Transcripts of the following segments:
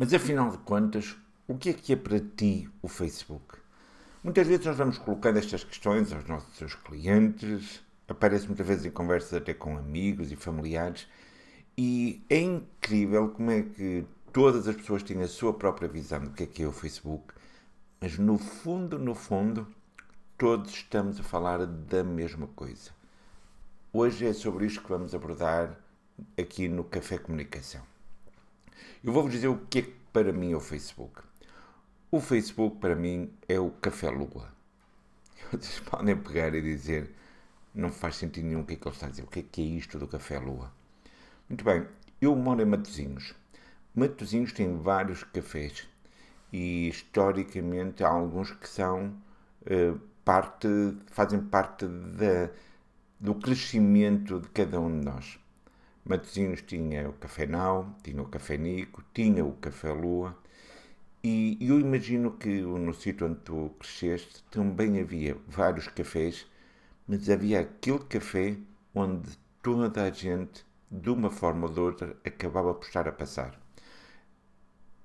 Mas afinal de contas, o que é que é para ti o Facebook? Muitas vezes nós vamos colocando estas questões aos nossos clientes, aparece muitas vezes em conversas até com amigos e familiares, e é incrível como é que todas as pessoas têm a sua própria visão do que é que é o Facebook, mas no fundo, no fundo, todos estamos a falar da mesma coisa. Hoje é sobre isto que vamos abordar aqui no Café Comunicação. Eu vou-vos dizer o que é que para mim é o Facebook. O Facebook para mim é o Café Lua. Vocês podem pegar e dizer, não faz sentido nenhum o que é que ele está a dizer, o que é que é isto do Café Lua? Muito bem, eu moro em Matosinhos. Matosinhos tem vários cafés e historicamente há alguns que são uh, parte, fazem parte da, do crescimento de cada um de nós. Matosinhos tinha o Café Nau, tinha o Café Nico, tinha o Café Lua. E eu imagino que no sítio onde tu cresceste também havia vários cafés, mas havia aquele café onde toda a gente, de uma forma ou de outra, acabava por estar a passar.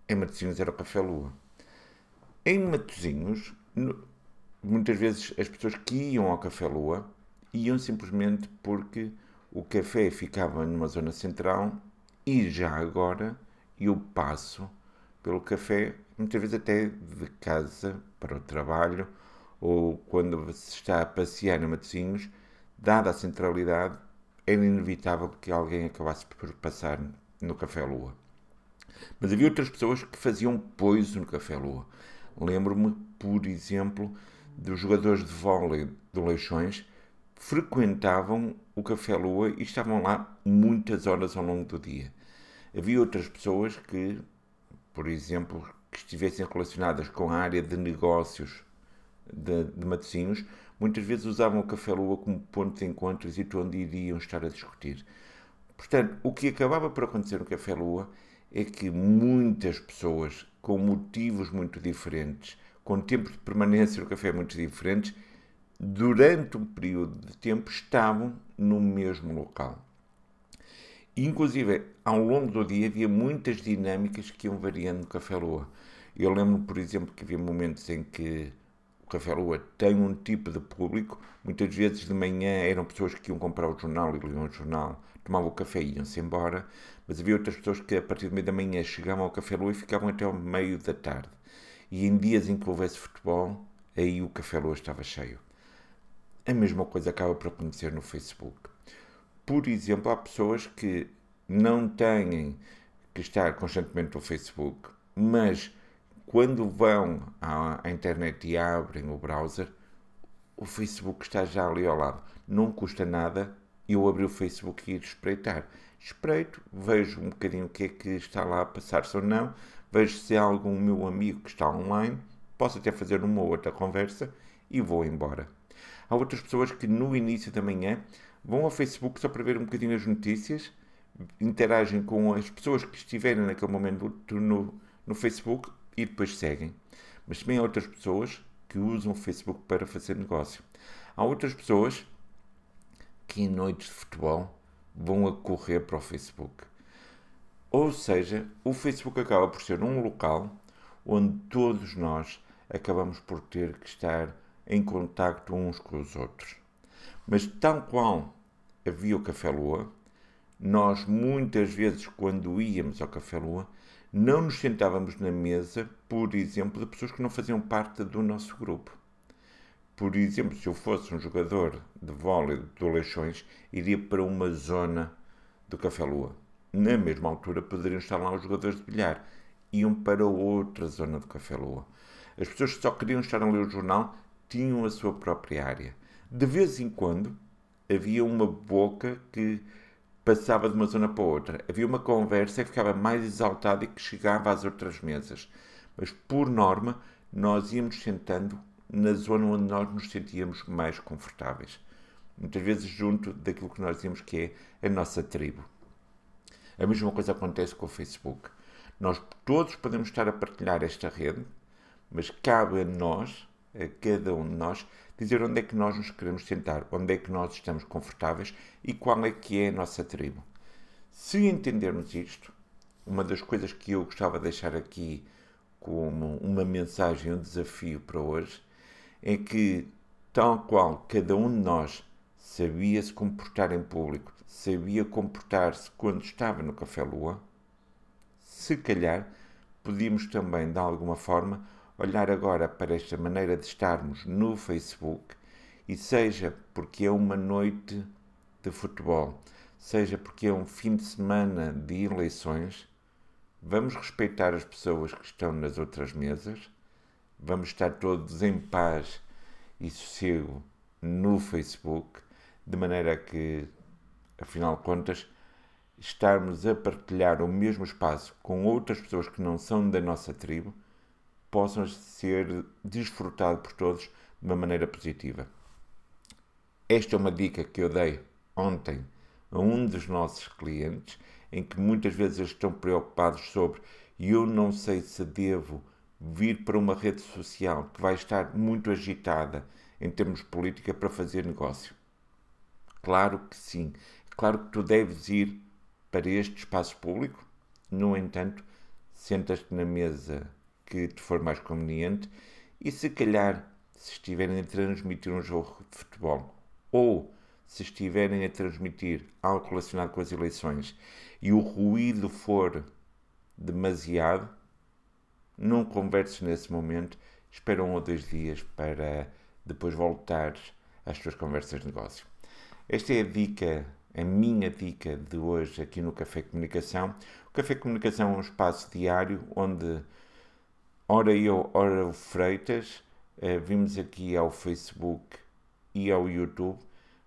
Em Matosinhos era o Café Lua. Em Matosinhos, muitas vezes as pessoas que iam ao Café Lua iam simplesmente porque o café ficava numa zona central e já agora eu passo pelo café, muitas vezes até de casa para o trabalho ou quando se está a passear em Matosinhos, dada a centralidade, era inevitável que alguém acabasse por passar no Café Lua. Mas havia outras pessoas que faziam poiso no Café Lua. Lembro-me, por exemplo, dos jogadores de vôlei do Leixões frequentavam o Café Lua e estavam lá muitas horas ao longo do dia. Havia outras pessoas que, por exemplo, que estivessem relacionadas com a área de negócios de, de Matosinhos, muitas vezes usavam o Café Lua como ponto de encontro e onde iriam estar a discutir. Portanto, o que acabava por acontecer no Café Lua é que muitas pessoas, com motivos muito diferentes, com tempos de permanência no café muito diferentes, durante um período de tempo estavam no mesmo local. Inclusive, ao longo do dia havia muitas dinâmicas que iam variando no Café Lua. Eu lembro, por exemplo, que havia momentos em que o Café Lua tem um tipo de público. Muitas vezes de manhã eram pessoas que iam comprar o jornal e liam o jornal, tomavam o café e iam-se embora. Mas havia outras pessoas que a partir do meio da manhã chegavam ao Café Lua e ficavam até ao meio da tarde. E em dias em que houvesse futebol, aí o Café Lua estava cheio. A mesma coisa acaba por acontecer no Facebook. Por exemplo, há pessoas que não têm que estar constantemente no Facebook, mas quando vão à, internet e abrem o browser, o Facebook está já ali ao lado. Não custa nada eu abrir o Facebook e ir espreitar. Espreito, vejo um bocadinho o que é que está lá a passar-se ou não, vejo se há algum meu amigo que está online, posso até fazer uma ou outra conversa e vou embora. Há outras pessoas que no início da manhã vão ao Facebook só para ver um bocadinho as notícias, interagem com as pessoas que estiverem naquele momento no, no Facebook e depois seguem. Mas também há outras pessoas que usam o Facebook para fazer negócio. Há outras pessoas que em noites de futebol vão a correr para o Facebook. Ou seja, o Facebook acaba por ser um local onde todos nós acabamos por ter que estar em contacto uns com os outros. Mas tal qual havia o Café Lua, nós muitas vezes quando íamos ao Café Lua, não nos sentávamos na mesa, por exemplo, de pessoas que não faziam parte do nosso grupo. Por exemplo, se eu fosse um jogador de vôlei do Leixões, iria para uma zona do Café Lua. Na mesma altura poderiam estar lá os jogadores de bilhar. Iam para outra zona do Café Lua. As pessoas que só queriam estar a ler o jornal tinham a sua própria área. De vez em quando havia uma boca que passava de uma zona para outra. Havia uma conversa que ficava mais exaltada e que chegava às outras mesas. Mas, por norma, nós íamos sentando na zona onde nós nos sentíamos mais confortáveis. Muitas vezes junto daquilo que nós dizemos que é a nossa tribo. A mesma coisa acontece com o Facebook. Nós todos podemos estar a partilhar esta rede, mas cabe a nós a cada um de nós dizer onde é que nós nos queremos sentar, onde é que nós estamos confortáveis e qual é que é a nossa tribo. Se entendermos isto, uma das coisas que eu gostava de deixar aqui como uma mensagem, um desafio para hoje, é que, tal qual cada um de nós sabia se comportar em público, sabia comportar-se quando estava no Café Lua, se calhar podíamos também, de alguma forma, olhar agora para esta maneira de estarmos no Facebook e seja porque é uma noite de futebol, seja porque é um fim de semana de eleições, vamos respeitar as pessoas que estão nas outras mesas, vamos estar todos em paz e sossego no Facebook, de maneira que, afinal de contas, estarmos a partilhar o mesmo espaço com outras pessoas que não são da nossa tribo possam ser desfrutado por todos de uma maneira positiva. Esta é uma dica que eu dei ontem a um dos nossos clientes, em que muitas vezes eles estão preocupados sobre eu não sei se devo vir para uma rede social que vai estar muito agitada em termos de política para fazer negócio. Claro que sim. Claro que tu deves ir para este espaço público. No entanto, sentas-te na mesa que te for mais conveniente e se calhar, se estiverem a transmitir um jogo de futebol ou se estiverem a transmitir algo relacionado com as eleições e o ruído for demasiado, não converses nesse momento, espera um ou dois dias para depois voltares às tuas conversas de negócio. Esta é a dica, a minha dica de hoje aqui no Café Comunicação. O Café Comunicação é um espaço diário onde, ora eu, ora o Freitas, eh, vimos aqui ao Facebook e ao YouTube.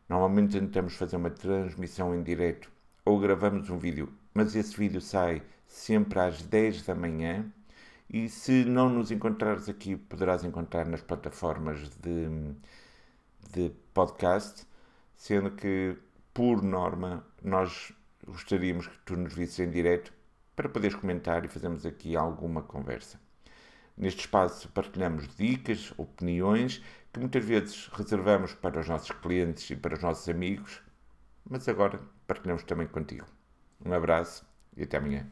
Normalmente tentamos fazer uma transmissão em direto ou gravamos um vídeo, mas esse vídeo sai sempre às 10 da manhã. E se não nos encontrares aqui, poderás encontrar nas plataformas de, de podcast, sendo que, por norma, nós gostaríamos que tu nos visses em direto para poderes comentar e fazermos aqui alguma conversa. Neste espaço partilhamos dicas, opiniões que muitas vezes reservamos para os nossos clientes e para os nossos amigos, mas agora partilhamos também contigo. Um abraço e até amanhã.